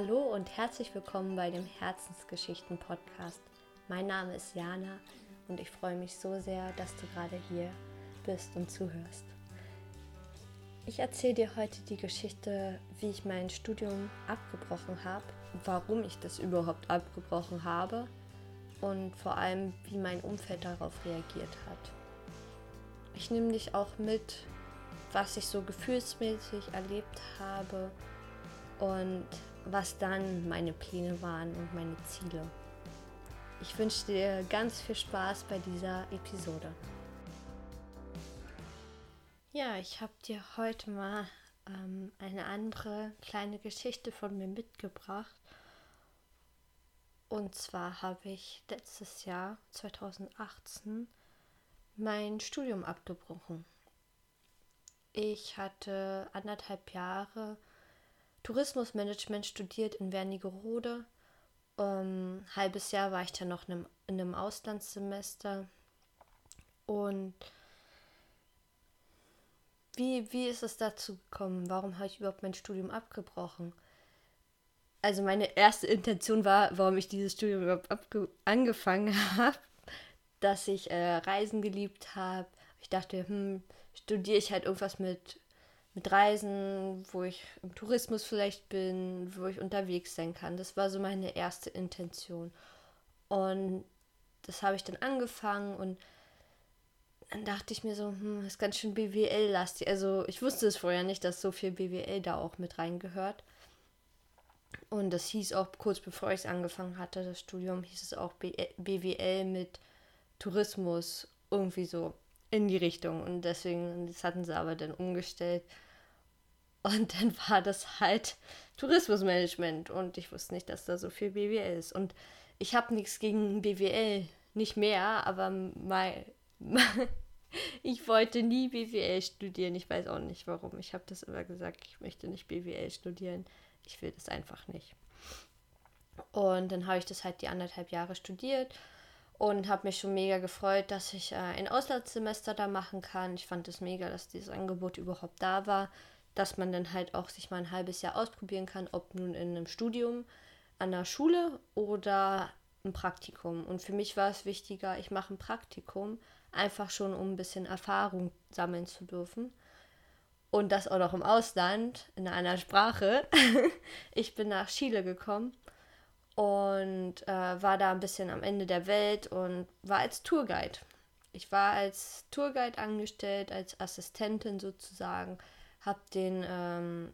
Hallo und herzlich willkommen bei dem Herzensgeschichten Podcast. Mein Name ist Jana und ich freue mich so sehr, dass du gerade hier bist und zuhörst. Ich erzähle dir heute die Geschichte, wie ich mein Studium abgebrochen habe, warum ich das überhaupt abgebrochen habe und vor allem, wie mein Umfeld darauf reagiert hat. Ich nehme dich auch mit, was ich so gefühlsmäßig erlebt habe und was dann meine Pläne waren und meine Ziele. Ich wünsche dir ganz viel Spaß bei dieser Episode. Ja, ich habe dir heute mal ähm, eine andere kleine Geschichte von mir mitgebracht. Und zwar habe ich letztes Jahr, 2018, mein Studium abgebrochen. Ich hatte anderthalb Jahre Tourismusmanagement studiert in Wernigerode. Ein halbes Jahr war ich dann noch in einem, in einem Auslandssemester. Und wie, wie ist es dazu gekommen? Warum habe ich überhaupt mein Studium abgebrochen? Also meine erste Intention war, warum ich dieses Studium überhaupt angefangen habe, dass ich äh, Reisen geliebt habe. Ich dachte, hm, studiere ich halt irgendwas mit mit Reisen, wo ich im Tourismus vielleicht bin, wo ich unterwegs sein kann. Das war so meine erste Intention. Und das habe ich dann angefangen und dann dachte ich mir so, hm, ist ganz schön BWL-lastig. Also ich wusste es vorher nicht, dass so viel BWL da auch mit reingehört. Und das hieß auch kurz bevor ich es angefangen hatte, das Studium, hieß es auch BWL mit Tourismus irgendwie so in die Richtung. Und deswegen, das hatten sie aber dann umgestellt und dann war das halt Tourismusmanagement und ich wusste nicht, dass da so viel BWL ist. Und ich habe nichts gegen BWL, nicht mehr, aber mal, ich wollte nie BWL studieren. Ich weiß auch nicht warum. Ich habe das immer gesagt, ich möchte nicht BWL studieren. Ich will das einfach nicht. Und dann habe ich das halt die anderthalb Jahre studiert und habe mich schon mega gefreut, dass ich äh, ein Auslandssemester da machen kann. Ich fand es mega, dass dieses Angebot überhaupt da war dass man dann halt auch sich mal ein halbes Jahr ausprobieren kann, ob nun in einem Studium an der Schule oder ein Praktikum. Und für mich war es wichtiger, ich mache ein Praktikum, einfach schon um ein bisschen Erfahrung sammeln zu dürfen. Und das auch noch im Ausland, in einer Sprache. ich bin nach Chile gekommen und äh, war da ein bisschen am Ende der Welt und war als Tourguide. Ich war als Tourguide angestellt, als Assistentin sozusagen habe den, ähm,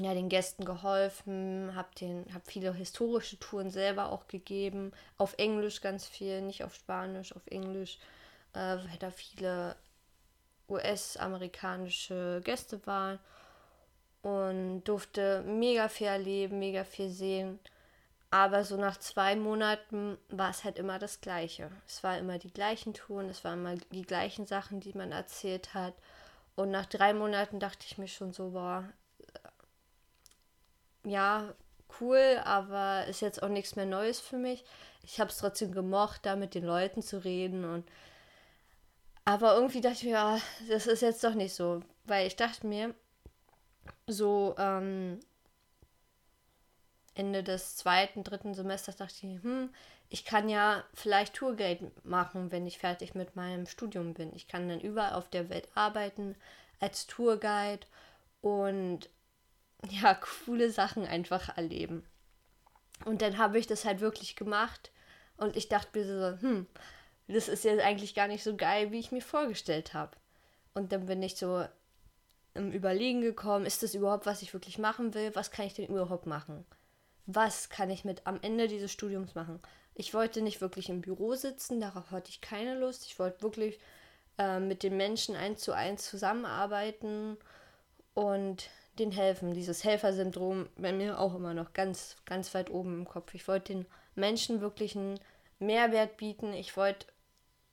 ja, den Gästen geholfen, habe hab viele historische Touren selber auch gegeben, auf Englisch ganz viel, nicht auf Spanisch, auf Englisch, äh, weil da viele US-amerikanische Gäste waren und durfte mega viel erleben, mega viel sehen. Aber so nach zwei Monaten war es halt immer das Gleiche. Es war immer die gleichen Touren, es waren immer die gleichen Sachen, die man erzählt hat. Und nach drei Monaten dachte ich mir schon so, boah, ja, cool, aber ist jetzt auch nichts mehr Neues für mich. Ich habe es trotzdem gemocht, da mit den Leuten zu reden und aber irgendwie dachte ich mir, ja, das ist jetzt doch nicht so, weil ich dachte mir, so ähm, Ende des zweiten, dritten Semesters dachte ich, hm, ich kann ja vielleicht Tourguide machen, wenn ich fertig mit meinem Studium bin. Ich kann dann überall auf der Welt arbeiten als Tourguide und ja, coole Sachen einfach erleben. Und dann habe ich das halt wirklich gemacht und ich dachte mir so, hm, das ist jetzt eigentlich gar nicht so geil, wie ich mir vorgestellt habe. Und dann bin ich so im Überlegen gekommen, ist das überhaupt, was ich wirklich machen will? Was kann ich denn überhaupt machen? Was kann ich mit am Ende dieses Studiums machen? Ich wollte nicht wirklich im Büro sitzen, darauf hatte ich keine Lust. Ich wollte wirklich äh, mit den Menschen eins zu eins zusammenarbeiten und denen helfen. Dieses Helfersyndrom bei mir auch immer noch ganz, ganz weit oben im Kopf. Ich wollte den Menschen wirklich einen Mehrwert bieten. Ich wollte,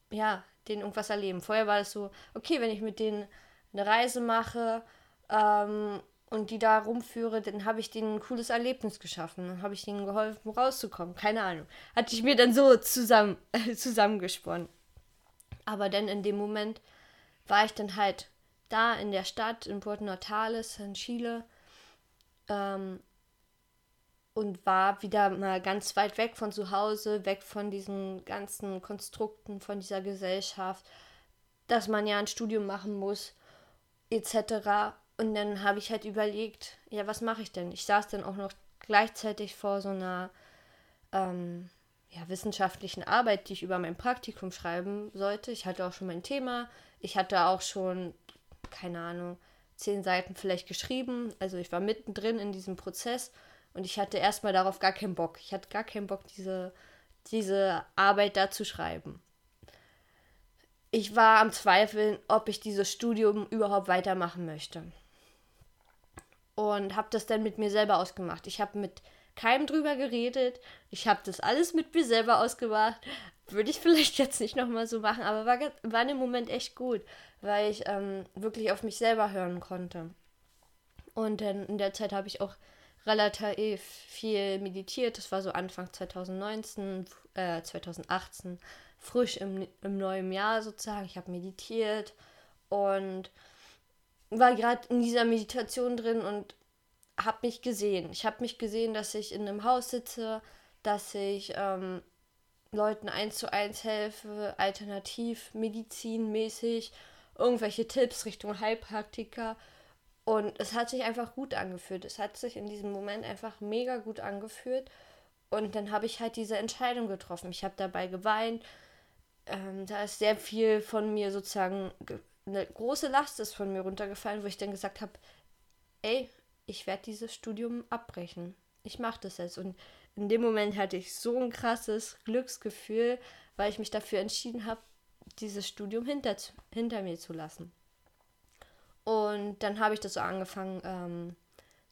ja, denen irgendwas erleben. Vorher war es so, okay, wenn ich mit denen eine Reise mache ähm, und die da rumführe, dann habe ich denen ein cooles Erlebnis geschaffen. Dann habe ich ihnen geholfen, rauszukommen. Keine Ahnung. Hatte ich mir dann so zusammen, zusammengesponnen. Aber dann in dem Moment war ich dann halt da in der Stadt, in Puerto Natales, in Chile. Ähm, und war wieder mal ganz weit weg von zu Hause, weg von diesen ganzen Konstrukten, von dieser Gesellschaft, dass man ja ein Studium machen muss, etc. Und dann habe ich halt überlegt, ja, was mache ich denn? Ich saß dann auch noch gleichzeitig vor so einer ähm, ja, wissenschaftlichen Arbeit, die ich über mein Praktikum schreiben sollte. Ich hatte auch schon mein Thema. Ich hatte auch schon, keine Ahnung, zehn Seiten vielleicht geschrieben. Also ich war mittendrin in diesem Prozess und ich hatte erstmal darauf gar keinen Bock. Ich hatte gar keinen Bock, diese, diese Arbeit da zu schreiben. Ich war am Zweifeln, ob ich dieses Studium überhaupt weitermachen möchte. Und habe das dann mit mir selber ausgemacht. Ich habe mit keinem drüber geredet. Ich habe das alles mit mir selber ausgemacht. Würde ich vielleicht jetzt nicht nochmal so machen, aber war, war im Moment echt gut, weil ich ähm, wirklich auf mich selber hören konnte. Und dann in der Zeit habe ich auch relativ viel meditiert. Das war so Anfang 2019, äh, 2018, frisch im, im neuen Jahr sozusagen. Ich habe meditiert und war gerade in dieser Meditation drin und habe mich gesehen. Ich habe mich gesehen, dass ich in einem Haus sitze, dass ich ähm, Leuten eins zu eins helfe, alternativ, medizinmäßig, irgendwelche Tipps Richtung Heilpraktiker und es hat sich einfach gut angefühlt. Es hat sich in diesem Moment einfach mega gut angefühlt. Und dann habe ich halt diese Entscheidung getroffen. Ich habe dabei geweint. Ähm, da ist sehr viel von mir sozusagen, eine große Last ist von mir runtergefallen, wo ich dann gesagt habe, ey, ich werde dieses Studium abbrechen. Ich mache das jetzt. Und in dem Moment hatte ich so ein krasses Glücksgefühl, weil ich mich dafür entschieden habe, dieses Studium hinter, hinter mir zu lassen. Und dann habe ich das so angefangen, ähm,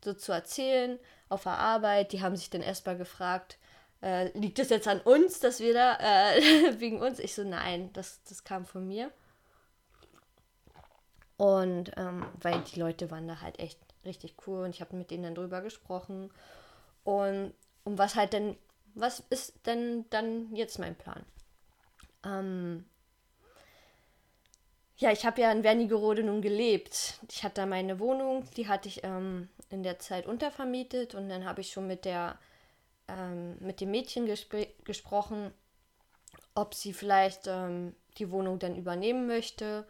so zu erzählen auf der Arbeit. Die haben sich dann erstmal gefragt, äh, liegt das jetzt an uns, dass wir da äh, wegen uns? Ich so, nein, das, das kam von mir. Und ähm, weil die Leute waren da halt echt richtig cool und ich habe mit denen dann drüber gesprochen. Und um was halt denn, was ist denn dann jetzt mein Plan? Ähm, ja, ich habe ja in Wernigerode nun gelebt. Ich hatte da meine Wohnung, die hatte ich ähm, in der Zeit untervermietet und dann habe ich schon mit der ähm, mit dem Mädchen gespr gesprochen, ob sie vielleicht ähm, die Wohnung dann übernehmen möchte,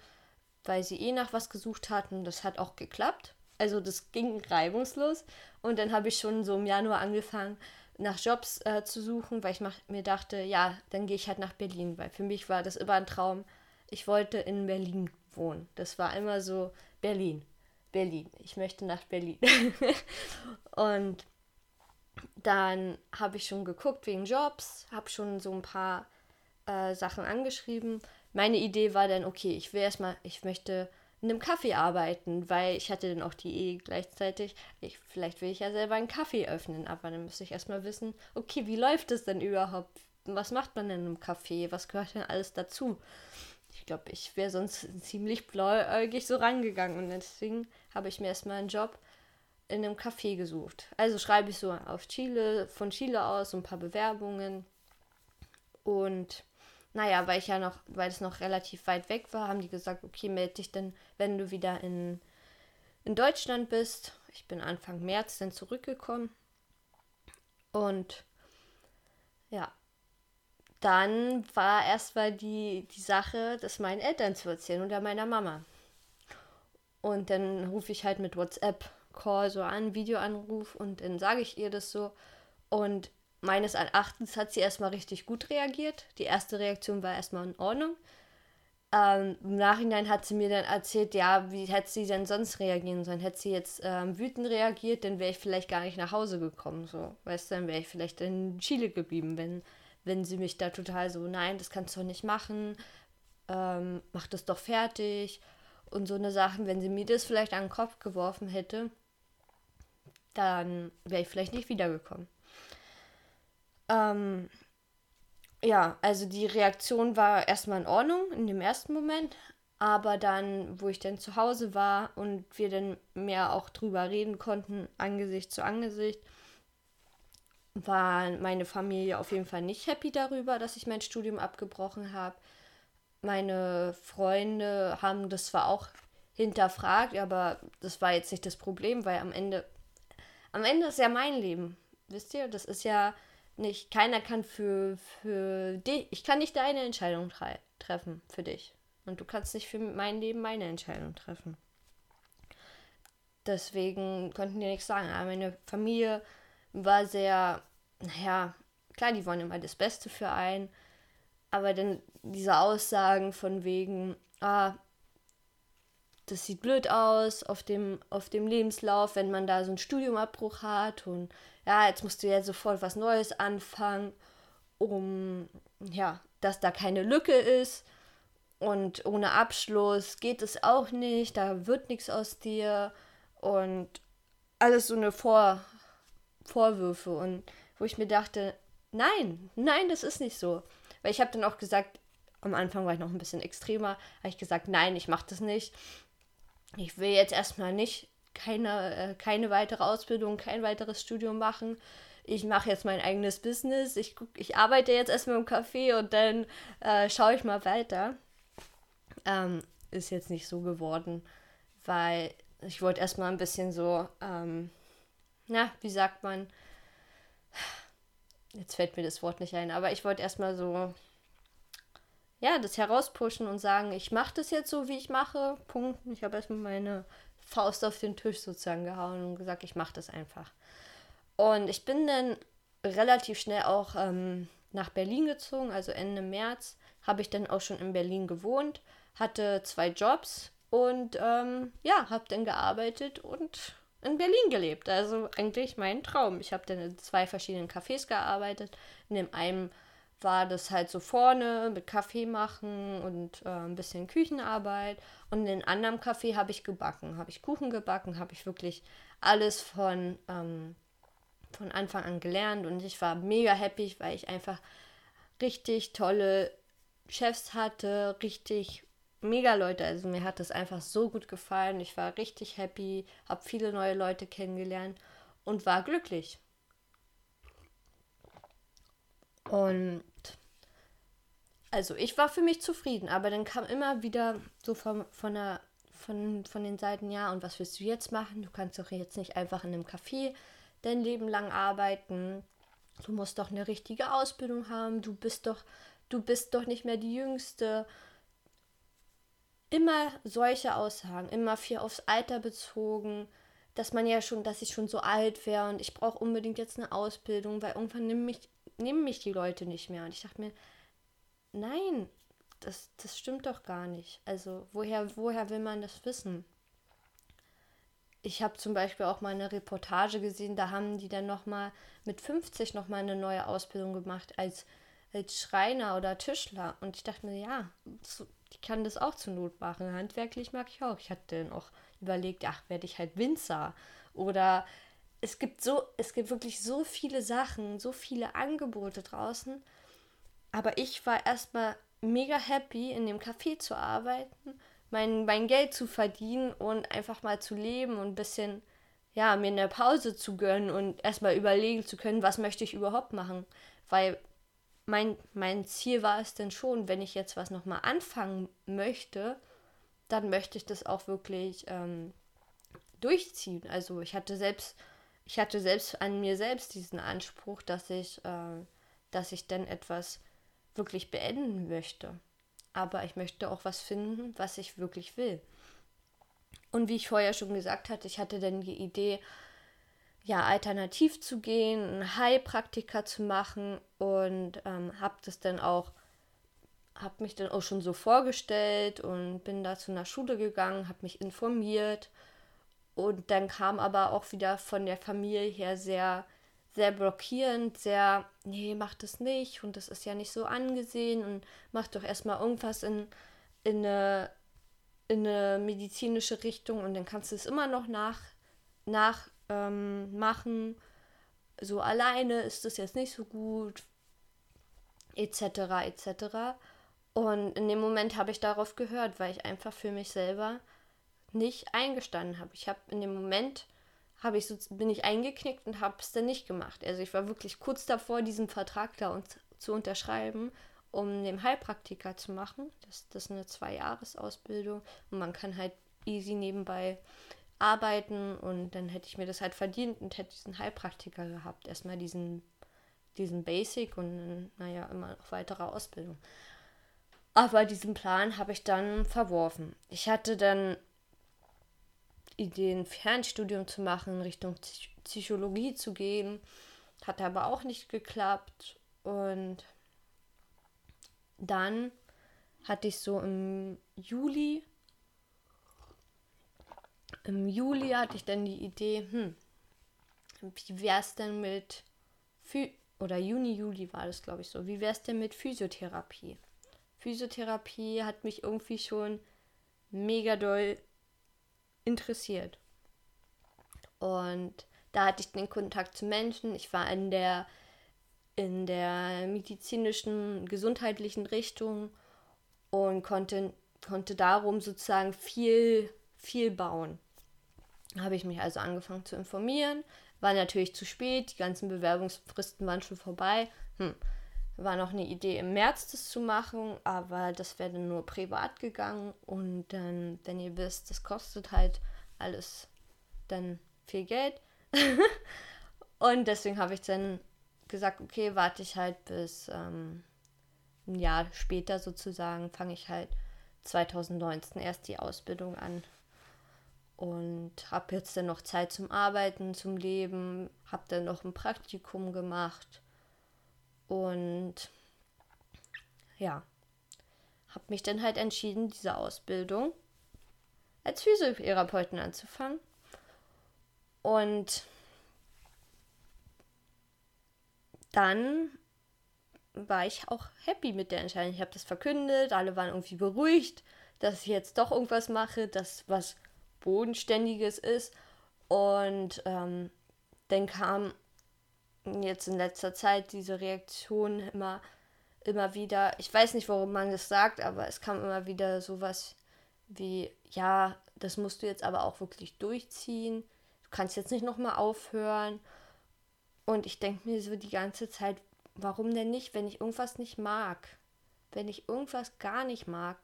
weil sie eh nach was gesucht hatten. Das hat auch geklappt. Also das ging reibungslos. Und dann habe ich schon so im Januar angefangen, nach Jobs äh, zu suchen, weil ich mir dachte, ja, dann gehe ich halt nach Berlin, weil für mich war das immer ein Traum, ich wollte in Berlin wohnen. Das war immer so Berlin, Berlin. Ich möchte nach Berlin. und dann habe ich schon geguckt wegen Jobs, habe schon so ein paar äh, Sachen angeschrieben. Meine Idee war dann, okay, ich will erstmal, ich möchte in einem Kaffee arbeiten, weil ich hatte dann auch die Idee gleichzeitig, ich, vielleicht will ich ja selber einen Kaffee öffnen, aber dann müsste ich erstmal wissen, okay, wie läuft es denn überhaupt? Was macht man denn in einem Kaffee? Was gehört denn alles dazu? ich glaube, ich wäre sonst ziemlich blauäugig so rangegangen. Und deswegen habe ich mir erstmal einen Job in einem Café gesucht. Also schreibe ich so auf Chile, von Chile aus so ein paar Bewerbungen. Und naja, weil ich ja noch, weil es noch relativ weit weg war, haben die gesagt, okay, melde dich dann, wenn du wieder in, in Deutschland bist. Ich bin Anfang März dann zurückgekommen. Und ja, dann war erstmal die, die Sache, das meinen Eltern zu erzählen oder meiner Mama. Und dann rufe ich halt mit WhatsApp-Call so an, Videoanruf und dann sage ich ihr das so. Und meines Erachtens hat sie erstmal richtig gut reagiert. Die erste Reaktion war erstmal in Ordnung. Ähm, Im Nachhinein hat sie mir dann erzählt, ja, wie hätte sie denn sonst reagieren sollen? Hätte sie jetzt ähm, wütend reagiert, dann wäre ich vielleicht gar nicht nach Hause gekommen. So, weißt du, dann wäre ich vielleicht in Chile geblieben, wenn wenn sie mich da total so, nein, das kannst du doch nicht machen, ähm, mach das doch fertig und so eine Sachen, wenn sie mir das vielleicht an den Kopf geworfen hätte, dann wäre ich vielleicht nicht wiedergekommen. Ähm, ja, also die Reaktion war erstmal in Ordnung in dem ersten Moment, aber dann, wo ich dann zu Hause war und wir dann mehr auch drüber reden konnten, Angesicht zu Angesicht, war meine Familie auf jeden Fall nicht happy darüber, dass ich mein Studium abgebrochen habe. Meine Freunde haben das zwar auch hinterfragt, aber das war jetzt nicht das Problem, weil am Ende, am Ende ist ja mein Leben. wisst ihr, das ist ja nicht, keiner kann für, für dich, ich kann nicht deine Entscheidung tre treffen für dich. Und du kannst nicht für mein Leben meine Entscheidung treffen. Deswegen konnten die nichts sagen. Aber meine Familie war sehr, naja, klar, die wollen immer das Beste für einen. Aber dann diese Aussagen von wegen, ah, das sieht blöd aus auf dem, auf dem Lebenslauf, wenn man da so einen Studiumabbruch hat und ja, jetzt musst du ja sofort was Neues anfangen, um ja, dass da keine Lücke ist und ohne Abschluss geht es auch nicht, da wird nichts aus dir und alles so eine Vor Vorwürfe und wo ich mir dachte, nein, nein, das ist nicht so. Weil ich habe dann auch gesagt, am Anfang war ich noch ein bisschen extremer, habe ich gesagt, nein, ich mache das nicht. Ich will jetzt erstmal nicht keine, äh, keine weitere Ausbildung, kein weiteres Studium machen. Ich mache jetzt mein eigenes Business. Ich, guck, ich arbeite jetzt erstmal im Café und dann äh, schaue ich mal weiter. Ähm, ist jetzt nicht so geworden, weil ich wollte erstmal ein bisschen so, ähm, na, wie sagt man, jetzt fällt mir das Wort nicht ein, aber ich wollte erstmal so, ja, das herauspushen und sagen, ich mache das jetzt so, wie ich mache, Punkt. Ich habe erstmal meine Faust auf den Tisch sozusagen gehauen und gesagt, ich mache das einfach. Und ich bin dann relativ schnell auch ähm, nach Berlin gezogen, also Ende März habe ich dann auch schon in Berlin gewohnt hatte zwei Jobs und ähm, ja, habe dann gearbeitet und in Berlin gelebt. Also eigentlich mein Traum. Ich habe dann in zwei verschiedenen Cafés gearbeitet. In dem einen war das halt so vorne mit Kaffee machen und äh, ein bisschen Küchenarbeit. Und in dem anderen Café habe ich gebacken, habe ich Kuchen gebacken, habe ich wirklich alles von, ähm, von Anfang an gelernt. Und ich war mega happy, weil ich einfach richtig tolle Chefs hatte, richtig mega Leute. Also mir hat das einfach so gut gefallen. Ich war richtig happy, habe viele neue Leute kennengelernt und war glücklich. Und also ich war für mich zufrieden, aber dann kam immer wieder so von, von, der, von, von den Seiten, ja, und was willst du jetzt machen? Du kannst doch jetzt nicht einfach in einem Café dein Leben lang arbeiten. Du musst doch eine richtige Ausbildung haben. Du bist doch, du bist doch nicht mehr die Jüngste immer solche Aussagen, immer viel aufs Alter bezogen, dass man ja schon, dass ich schon so alt wäre und ich brauche unbedingt jetzt eine Ausbildung, weil irgendwann nehmen mich, nehmen mich die Leute nicht mehr. Und ich dachte mir, nein, das, das stimmt doch gar nicht. Also woher, woher will man das wissen? Ich habe zum Beispiel auch mal eine Reportage gesehen, da haben die dann nochmal mit 50 nochmal eine neue Ausbildung gemacht als, als Schreiner oder Tischler. Und ich dachte mir, ja, so, ich kann das auch zur Not machen. Handwerklich mag ich auch. Ich hatte dann auch überlegt, ach, werde ich halt Winzer. Oder es gibt so, es gibt wirklich so viele Sachen, so viele Angebote draußen. Aber ich war erstmal mega happy, in dem Café zu arbeiten, mein, mein Geld zu verdienen und einfach mal zu leben und ein bisschen, ja, mir eine Pause zu gönnen und erstmal überlegen zu können, was möchte ich überhaupt machen. Weil mein, mein Ziel war es denn schon, wenn ich jetzt was nochmal anfangen möchte, dann möchte ich das auch wirklich ähm, durchziehen. Also ich hatte selbst, ich hatte selbst an mir selbst diesen Anspruch, dass ich, äh, dass ich dann etwas wirklich beenden möchte. Aber ich möchte auch was finden, was ich wirklich will. Und wie ich vorher schon gesagt hatte, ich hatte dann die Idee, ja, alternativ zu gehen, ein Heilpraktiker zu machen und ähm, habe das dann auch, habe mich dann auch schon so vorgestellt und bin da zu einer Schule gegangen, habe mich informiert und dann kam aber auch wieder von der Familie her sehr, sehr blockierend, sehr, nee, mach das nicht und das ist ja nicht so angesehen und mach doch erstmal irgendwas in, in, eine, in eine medizinische Richtung und dann kannst du es immer noch nach, nach ähm, machen. So alleine ist das jetzt nicht so gut, etc. etc. Und in dem Moment habe ich darauf gehört, weil ich einfach für mich selber nicht eingestanden habe. Ich habe in dem Moment habe ich so, bin ich eingeknickt und habe es dann nicht gemacht. Also ich war wirklich kurz davor, diesen Vertrag da und, zu unterschreiben, um den Heilpraktiker zu machen. Das, das ist eine Zwei-Jahres-Ausbildung und man kann halt easy nebenbei arbeiten und dann hätte ich mir das halt verdient und hätte diesen Heilpraktiker gehabt. Erstmal diesen, diesen Basic und naja, immer noch weitere Ausbildung. Aber diesen Plan habe ich dann verworfen. Ich hatte dann Ideen, Fernstudium zu machen, Richtung Psychologie zu gehen. Hat aber auch nicht geklappt. Und dann hatte ich so im Juli, im Juli hatte ich dann die Idee, hm, wie wäre es denn mit, Phy oder Juni, Juli war das, glaube ich, so, wie wäre es denn mit Physiotherapie? Physiotherapie hat mich irgendwie schon mega doll interessiert. Und da hatte ich den Kontakt zu Menschen. Ich war in der, in der medizinischen, gesundheitlichen Richtung und konnte, konnte darum sozusagen viel, viel bauen. Habe ich mich also angefangen zu informieren. War natürlich zu spät, die ganzen Bewerbungsfristen waren schon vorbei. Hm. War noch eine Idee im März das zu machen, aber das wäre dann nur privat gegangen. Und dann, wenn ihr wisst, das kostet halt alles dann viel Geld. und deswegen habe ich dann gesagt, okay, warte ich halt bis ähm, ein Jahr später sozusagen, fange ich halt 2019 erst die Ausbildung an. Und habe jetzt dann noch Zeit zum Arbeiten, zum Leben, habe dann noch ein Praktikum gemacht und ja, habe mich dann halt entschieden, diese Ausbildung als Physiotherapeutin anzufangen. Und dann war ich auch happy mit der Entscheidung. Ich habe das verkündet, alle waren irgendwie beruhigt, dass ich jetzt doch irgendwas mache, das was Bodenständiges ist. Und ähm, dann kam jetzt in letzter Zeit diese Reaktion immer, immer wieder. Ich weiß nicht, warum man das sagt, aber es kam immer wieder sowas wie, ja, das musst du jetzt aber auch wirklich durchziehen. Du kannst jetzt nicht nochmal aufhören. Und ich denke mir so die ganze Zeit, warum denn nicht, wenn ich irgendwas nicht mag? Wenn ich irgendwas gar nicht mag,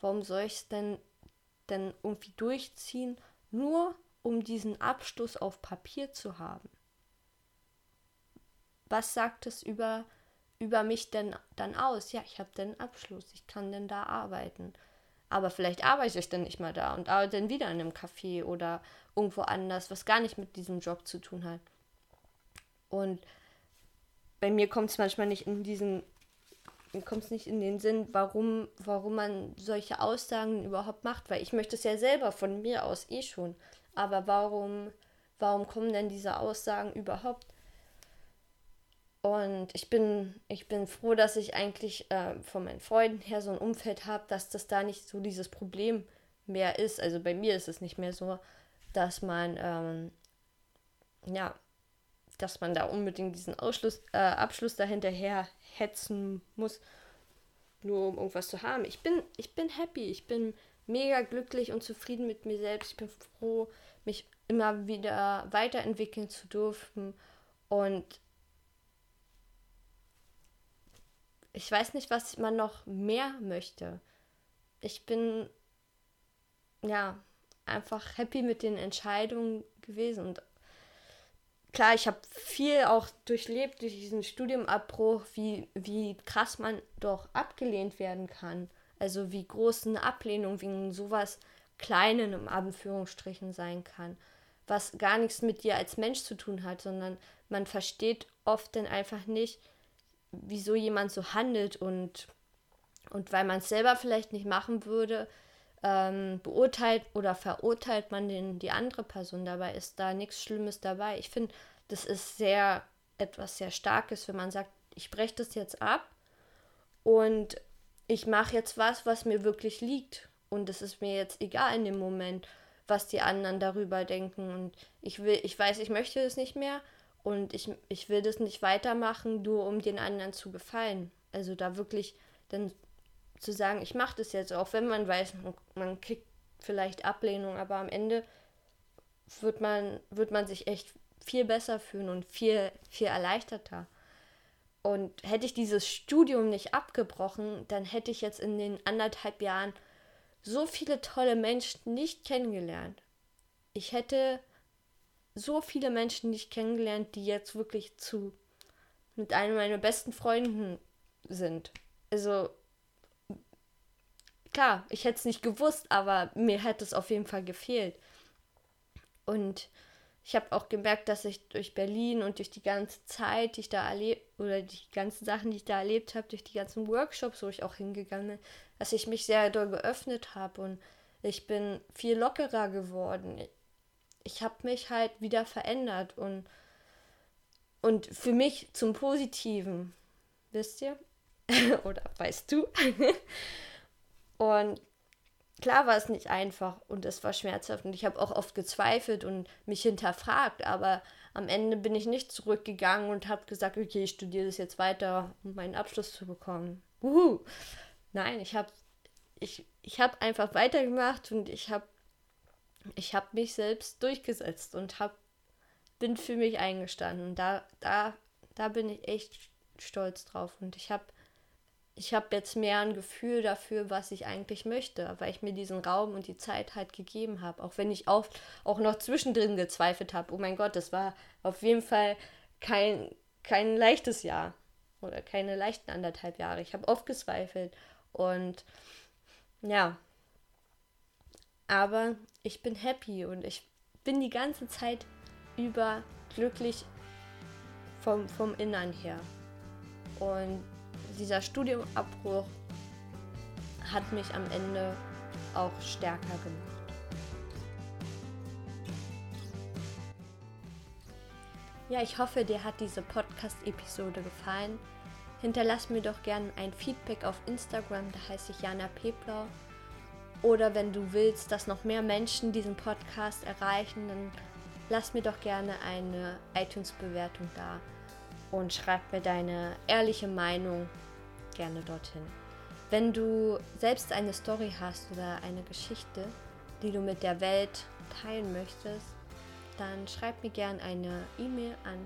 warum soll ich es denn, denn irgendwie durchziehen, nur um diesen Abschluss auf Papier zu haben? Was sagt es über, über mich denn dann aus? Ja, ich habe den Abschluss, ich kann denn da arbeiten. Aber vielleicht arbeite ich dann nicht mal da und arbeite dann wieder in einem Café oder irgendwo anders, was gar nicht mit diesem Job zu tun hat. Und bei mir kommt es manchmal nicht in diesen, kommt es nicht in den Sinn, warum, warum man solche Aussagen überhaupt macht, weil ich möchte es ja selber von mir aus eh schon. Aber warum, warum kommen denn diese Aussagen überhaupt? Und ich bin, ich bin froh, dass ich eigentlich äh, von meinen Freunden her so ein Umfeld habe, dass das da nicht so dieses Problem mehr ist. Also bei mir ist es nicht mehr so, dass man, ähm, ja, dass man da unbedingt diesen Ausschluss, äh, Abschluss dahinterher hetzen muss, nur um irgendwas zu haben. Ich bin, ich bin happy, ich bin mega glücklich und zufrieden mit mir selbst. Ich bin froh, mich immer wieder weiterentwickeln zu dürfen. Und ich weiß nicht, was man noch mehr möchte. Ich bin ja einfach happy mit den Entscheidungen gewesen und klar, ich habe viel auch durchlebt durch diesen Studiumabbruch, wie, wie krass man doch abgelehnt werden kann. Also wie groß eine Ablehnung wegen sowas Kleinen im Anführungsstrichen sein kann. Was gar nichts mit dir als Mensch zu tun hat, sondern man versteht oft dann einfach nicht, wieso jemand so handelt und, und weil man es selber vielleicht nicht machen würde, ähm, beurteilt oder verurteilt man den, die andere Person. Dabei ist da nichts Schlimmes dabei. Ich finde, das ist sehr etwas sehr Starkes, wenn man sagt, ich breche das jetzt ab und ich mache jetzt was, was mir wirklich liegt. Und es ist mir jetzt egal in dem Moment, was die anderen darüber denken. Und ich will, ich weiß, ich möchte es nicht mehr und ich, ich will das nicht weitermachen, nur um den anderen zu gefallen. Also da wirklich dann zu sagen, ich mache das jetzt, auch wenn man weiß, man, kriegt vielleicht Ablehnung, aber am Ende wird man, wird man sich echt viel besser fühlen und viel, viel erleichterter. Und hätte ich dieses Studium nicht abgebrochen, dann hätte ich jetzt in den anderthalb Jahren so viele tolle Menschen nicht kennengelernt. ich hätte so viele Menschen nicht kennengelernt, die jetzt wirklich zu mit einem meiner besten Freunden sind. Also klar, ich hätte es nicht gewusst, aber mir hätte es auf jeden Fall gefehlt. Und ich habe auch gemerkt, dass ich durch Berlin und durch die ganze Zeit, die ich da erlebt, oder die ganzen Sachen, die ich da erlebt habe, durch die ganzen Workshops, wo ich auch hingegangen bin, dass ich mich sehr doll geöffnet habe und ich bin viel lockerer geworden. Ich habe mich halt wieder verändert und, und für mich zum Positiven, wisst ihr? oder weißt du? und klar war es nicht einfach und es war schmerzhaft und ich habe auch oft gezweifelt und mich hinterfragt, aber am Ende bin ich nicht zurückgegangen und habe gesagt, okay, ich studiere das jetzt weiter, um meinen Abschluss zu bekommen. Uhu. Nein, ich habe ich, ich hab einfach weitergemacht und ich habe ich hab mich selbst durchgesetzt und hab, bin für mich eingestanden. Und da, da, da bin ich echt stolz drauf. Und ich habe ich habe jetzt mehr ein Gefühl dafür, was ich eigentlich möchte, weil ich mir diesen Raum und die Zeit halt gegeben habe. Auch wenn ich auch, auch noch zwischendrin gezweifelt habe. Oh mein Gott, das war auf jeden Fall kein, kein leichtes Jahr oder keine leichten anderthalb Jahre. Ich habe oft gezweifelt und ja. Aber ich bin happy und ich bin die ganze Zeit über glücklich vom, vom Innern her. Und dieser Studiumabbruch hat mich am Ende auch stärker gemacht. Ja, ich hoffe, dir hat diese Podcast-Episode gefallen. Hinterlass mir doch gerne ein Feedback auf Instagram, da heiße ich Jana Peplau. Oder wenn du willst, dass noch mehr Menschen diesen Podcast erreichen, dann lass mir doch gerne eine iTunes-Bewertung da und schreib mir deine ehrliche Meinung gerne dorthin. Wenn du selbst eine Story hast oder eine Geschichte, die du mit der Welt teilen möchtest, dann schreib mir gerne eine E-Mail an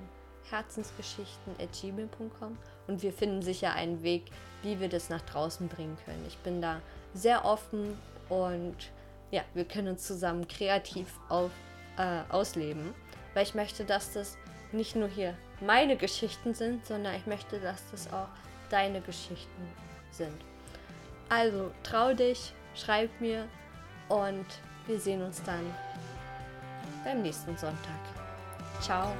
herzensgeschichten.gmail.com und wir finden sicher einen Weg, wie wir das nach draußen bringen können. Ich bin da sehr offen und ja, wir können uns zusammen kreativ auf, äh, ausleben, weil ich möchte, dass das nicht nur hier meine Geschichten sind, sondern ich möchte, dass das auch deine Geschichten sind. Also trau dich, schreib mir und wir sehen uns dann beim nächsten Sonntag. Ciao.